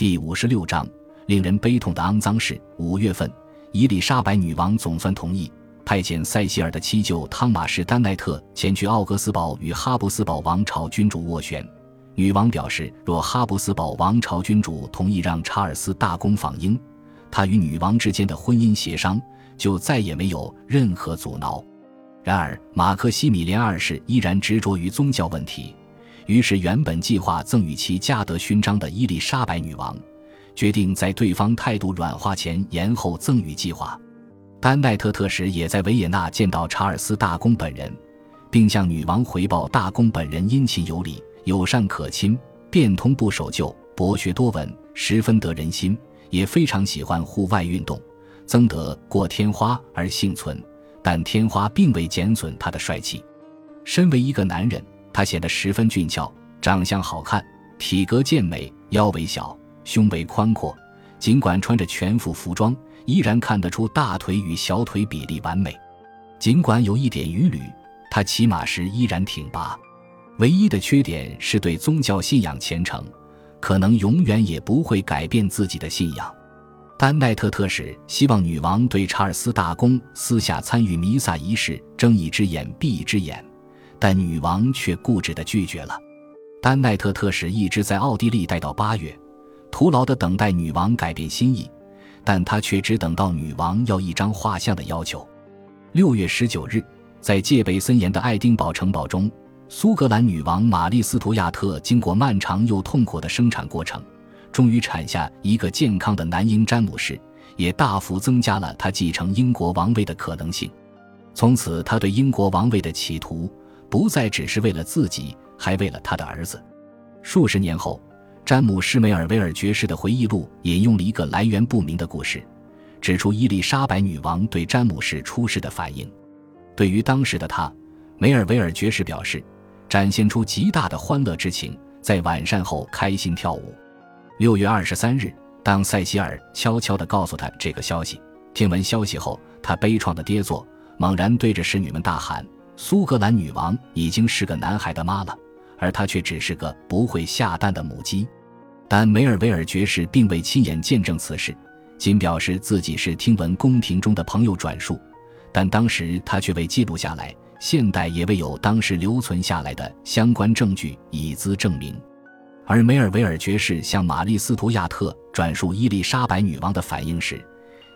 第五十六章，令人悲痛的肮脏事。五月份，伊丽莎白女王总算同意派遣塞西尔的七舅汤马士·丹奈特前去奥格斯堡与哈布斯堡王朝君主斡旋。女王表示，若哈布斯堡王朝君主同意让查尔斯大公访英，他与女王之间的婚姻协商就再也没有任何阻挠。然而，马克西米连二世依然执着于宗教问题。于是，原本计划赠予其加德勋章的伊丽莎白女王，决定在对方态度软化前延后赠予计划。丹奈特特使也在维也纳见到查尔斯大公本人，并向女王回报大公本人殷勤有礼、友善可亲、变通不守旧、博学多闻，十分得人心，也非常喜欢户外运动，增得过天花而幸存。但天花并未减损他的帅气。身为一个男人。他显得十分俊俏，长相好看，体格健美，腰围小，胸围宽阔。尽管穿着全副服装，依然看得出大腿与小腿比例完美。尽管有一点余履，他骑马时依然挺拔。唯一的缺点是对宗教信仰虔诚，可能永远也不会改变自己的信仰。丹奈特特使希望女王对查尔斯大公私下参与弥撒仪式睁一只眼闭一只眼。但女王却固执地拒绝了。丹奈特特使一直在奥地利待到八月，徒劳地等待女王改变心意，但他却只等到女王要一张画像的要求。六月十九日，在戒备森严的爱丁堡城堡中，苏格兰女王玛丽·斯图亚特经过漫长又痛苦的生产过程，终于产下一个健康的男婴詹姆士，也大幅增加了他继承英国王位的可能性。从此，他对英国王位的企图。不再只是为了自己，还为了他的儿子。数十年后，詹姆士·梅尔维尔爵士的回忆录引用了一个来源不明的故事，指出伊丽莎白女王对詹姆士出事的反应。对于当时的他，梅尔维尔爵士表示，展现出极大的欢乐之情，在晚膳后开心跳舞。六月二十三日，当塞西尔悄悄地告诉他这个消息，听闻消息后，他悲怆的跌坐，猛然对着侍女们大喊。苏格兰女王已经是个男孩的妈了，而她却只是个不会下蛋的母鸡。但梅尔维尔爵士并未亲眼见证此事，仅表示自己是听闻宫廷中的朋友转述，但当时他却未记录下来，现代也未有当时留存下来的相关证据以资证明。而梅尔维尔爵士向玛丽斯图亚特转述伊丽莎白女王的反应时，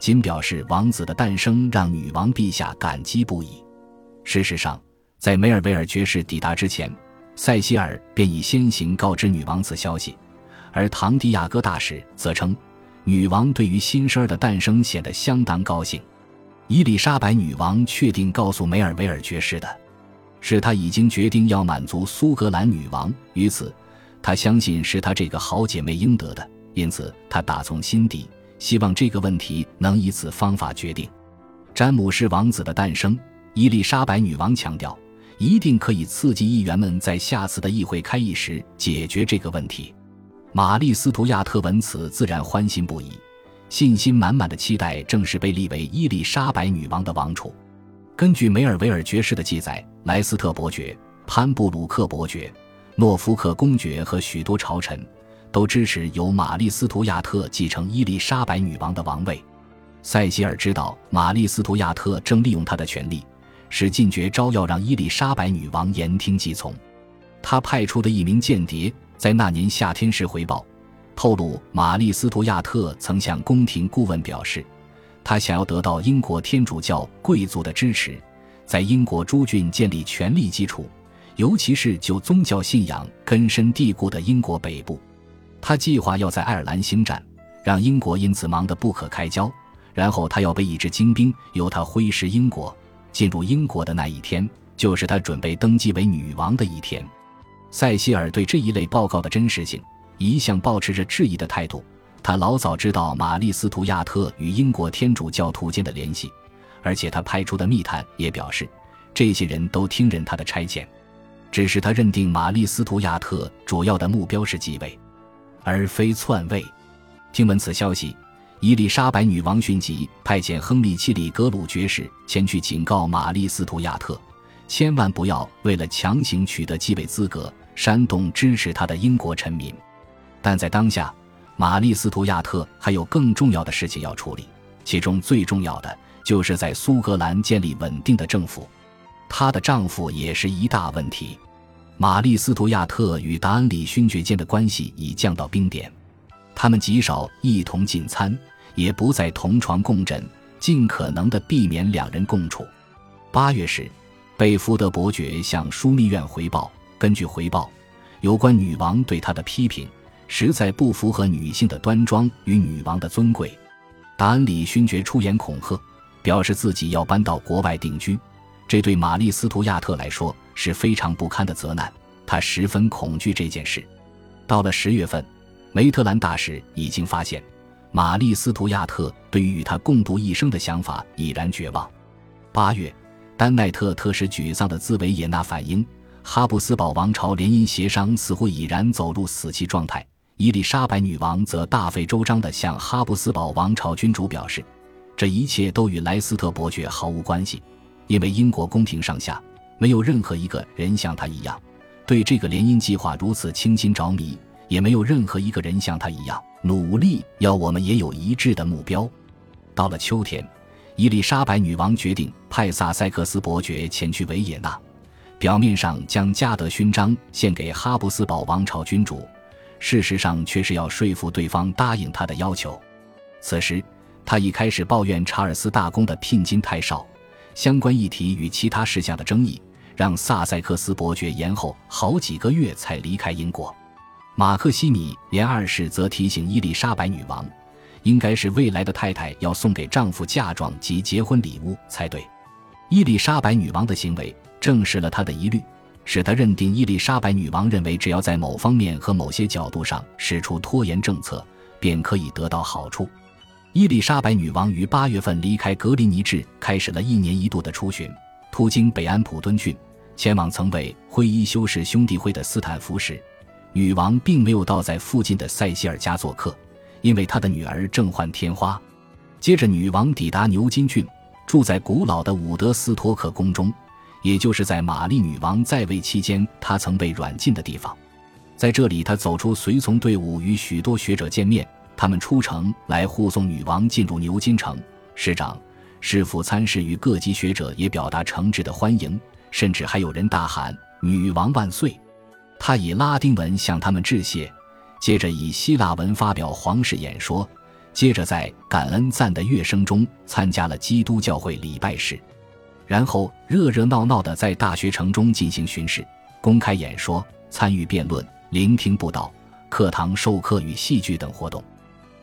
仅表示王子的诞生让女王陛下感激不已。事实上，在梅尔维尔爵士抵达之前，塞西尔便已先行告知女王此消息，而唐迪亚哥大使则称，女王对于新生儿的诞生显得相当高兴。伊丽莎白女王确定告诉梅尔维尔爵士的，是她已经决定要满足苏格兰女王，于此，她相信是她这个好姐妹应得的，因此她打从心底希望这个问题能以此方法决定。詹姆士王子的诞生。伊丽莎白女王强调，一定可以刺激议员们在下次的议会开议时解决这个问题。玛丽·斯图亚特闻此自然欢欣不已，信心满满的期待正式被立为伊丽莎白女王的王储。根据梅尔维尔爵士的记载，莱斯特伯爵、潘布鲁克伯爵、诺福克公爵和许多朝臣都支持由玛丽·斯图亚特继承伊丽莎白女王的王位。塞西尔知道玛丽·斯图亚特正利用他的权力。使进爵招要让伊丽莎白女王言听计从，他派出的一名间谍在那年夏天时回报，透露玛丽斯图亚特曾向宫廷顾问表示，他想要得到英国天主教贵族的支持，在英国诸郡建立权力基础，尤其是就宗教信仰根深蒂固的英国北部。他计划要在爱尔兰兴战，让英国因此忙得不可开交，然后他要被一支精兵由他挥师英国。进入英国的那一天，就是他准备登基为女王的一天。塞西尔对这一类报告的真实性一向保持着质疑的态度。他老早知道玛丽斯图亚特与英国天主教徒间的联系，而且他派出的密探也表示，这些人都听任他的差遣。只是他认定玛丽斯图亚特主要的目标是继位，而非篡位。听闻此消息。伊丽莎白女王迅即派遣亨利·七里格鲁爵士前去警告玛丽·斯图亚特，千万不要为了强行取得继位资格煽动支持他的英国臣民。但在当下，玛丽·斯图亚特还有更重要的事情要处理，其中最重要的就是在苏格兰建立稳定的政府。她的丈夫也是一大问题。玛丽·斯图亚特与达恩里勋爵间的关系已降到冰点，他们极少一同进餐，也不再同床共枕，尽可能的避免两人共处。八月时，贝福德伯爵向枢密院回报，根据回报，有关女王对他的批评实在不符合女性的端庄与女王的尊贵。达恩里勋爵出言恐吓，表示自己要搬到国外定居。这对玛丽·斯图亚特来说是非常不堪的责难，他十分恐惧这件事。到了十月份，梅特兰大使已经发现，玛丽·斯图亚特对于与他共度一生的想法已然绝望。八月，丹奈特特使沮丧的自维也纳反映，哈布斯堡王朝联姻协商似乎已然走入死期状态。伊丽莎白女王则大费周章地向哈布斯堡王朝君主表示，这一切都与莱斯特伯爵毫无关系。因为英国宫廷上下没有任何一个人像他一样对这个联姻计划如此倾心着迷，也没有任何一个人像他一样努力要我们也有一致的目标。到了秋天，伊丽莎白女王决定派萨塞克斯伯爵前去维也纳，表面上将加德勋章献给哈布斯堡王朝君主，事实上却是要说服对方答应他的要求。此时，他已开始抱怨查尔斯大公的聘金太少。相关议题与其他事项的争议，让萨塞克斯伯爵延后好几个月才离开英国。马克西米连二世则提醒伊丽莎白女王，应该是未来的太太要送给丈夫嫁妆及结婚礼物才对。伊丽莎白女王的行为证实了他的疑虑，使他认定伊丽莎白女王认为只要在某方面和某些角度上使出拖延政策，便可以得到好处。伊丽莎白女王于八月份离开格林尼治，开始了一年一度的出巡，途经北安普敦郡，前往曾为灰衣修士兄弟会的斯坦福时。女王并没有到在附近的塞西尔家做客，因为她的女儿正患天花。接着，女王抵达牛津郡，住在古老的伍德斯托克宫中，也就是在玛丽女王在位期间她曾被软禁的地方。在这里，她走出随从队伍，与许多学者见面。他们出城来护送女王进入牛津城，市长、市府参事与各级学者也表达诚挚的欢迎，甚至还有人大喊“女王万岁”。他以拉丁文向他们致谢，接着以希腊文发表皇室演说，接着在感恩赞的乐声中参加了基督教会礼拜式，然后热热闹闹地在大学城中进行巡视、公开演说、参与辩论、聆听布道、课堂授课与戏剧等活动。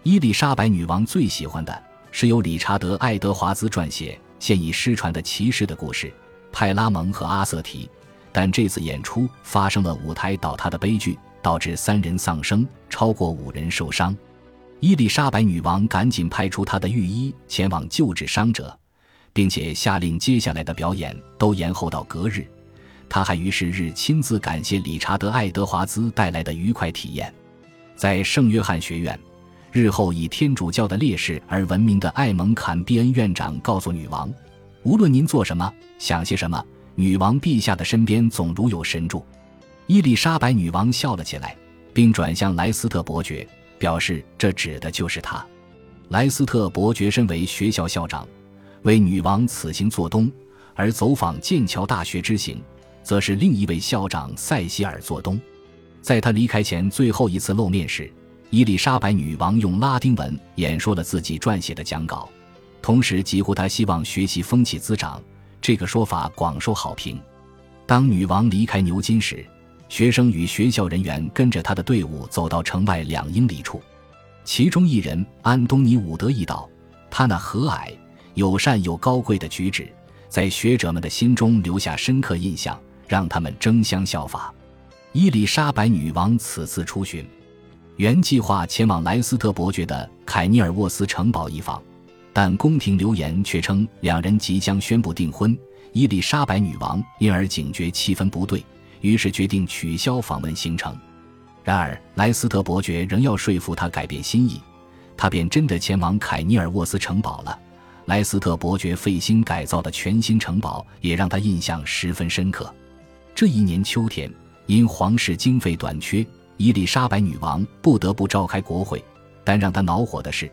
伊丽莎白女王最喜欢的是由理查德·爱德华兹撰写、现已失传的骑士的故事《派拉蒙和阿瑟提》，但这次演出发生了舞台倒塌的悲剧，导致三人丧生，超过五人受伤。伊丽莎白女王赶紧派出她的御医前往救治伤者，并且下令接下来的表演都延后到隔日。她还于是日亲自感谢理查德·爱德华兹带来的愉快体验，在圣约翰学院。日后以天主教的烈士而闻名的艾蒙坎比恩院长告诉女王：“无论您做什么，想些什么，女王陛下的身边总如有神助。”伊丽莎白女王笑了起来，并转向莱斯特伯爵，表示这指的就是他。莱斯特伯爵身为学校校长，为女王此行做东；而走访剑桥大学之行，则是另一位校长塞西尔做东。在他离开前最后一次露面时。伊丽莎白女王用拉丁文演说了自己撰写的讲稿，同时疾呼她希望学习风气滋长。这个说法广受好评。当女王离开牛津时，学生与学校人员跟着她的队伍走到城外两英里处，其中一人安东尼伍德一道，他那和蔼、友善又高贵的举止，在学者们的心中留下深刻印象，让他们争相效法。伊丽莎白女王此次出巡。原计划前往莱斯特伯爵的凯尼尔沃斯城堡一访，但宫廷流言却称两人即将宣布订婚。伊丽莎白女王因而警觉气氛不对，于是决定取消访问行程。然而莱斯特伯爵仍要说服他改变心意，他便真的前往凯尼尔沃斯城堡了。莱斯特伯爵费心改造的全新城堡也让他印象十分深刻。这一年秋天，因皇室经费短缺。伊丽莎白女王不得不召开国会，但让他恼火的是，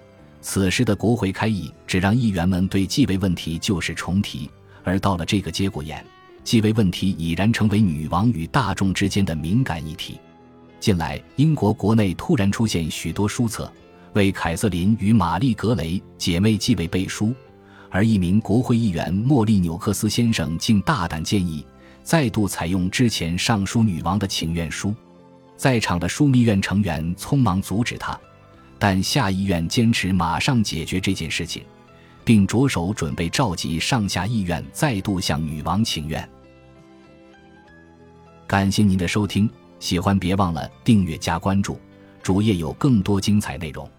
此时的国会开议只让议员们对继位问题旧事重提，而到了这个节骨眼，继位问题已然成为女王与大众之间的敏感议题。近来，英国国内突然出现许多书册，为凯瑟琳与玛丽·格雷姐妹继位背书。而一名国会议员莫利纽克斯先生竟大胆建议，再度采用之前上书女王的请愿书。在场的枢密院成员匆忙阻止他，但下议院坚持马上解决这件事情，并着手准备召集上下议院再度向女王请愿。感谢您的收听，喜欢别忘了订阅加关注，主页有更多精彩内容。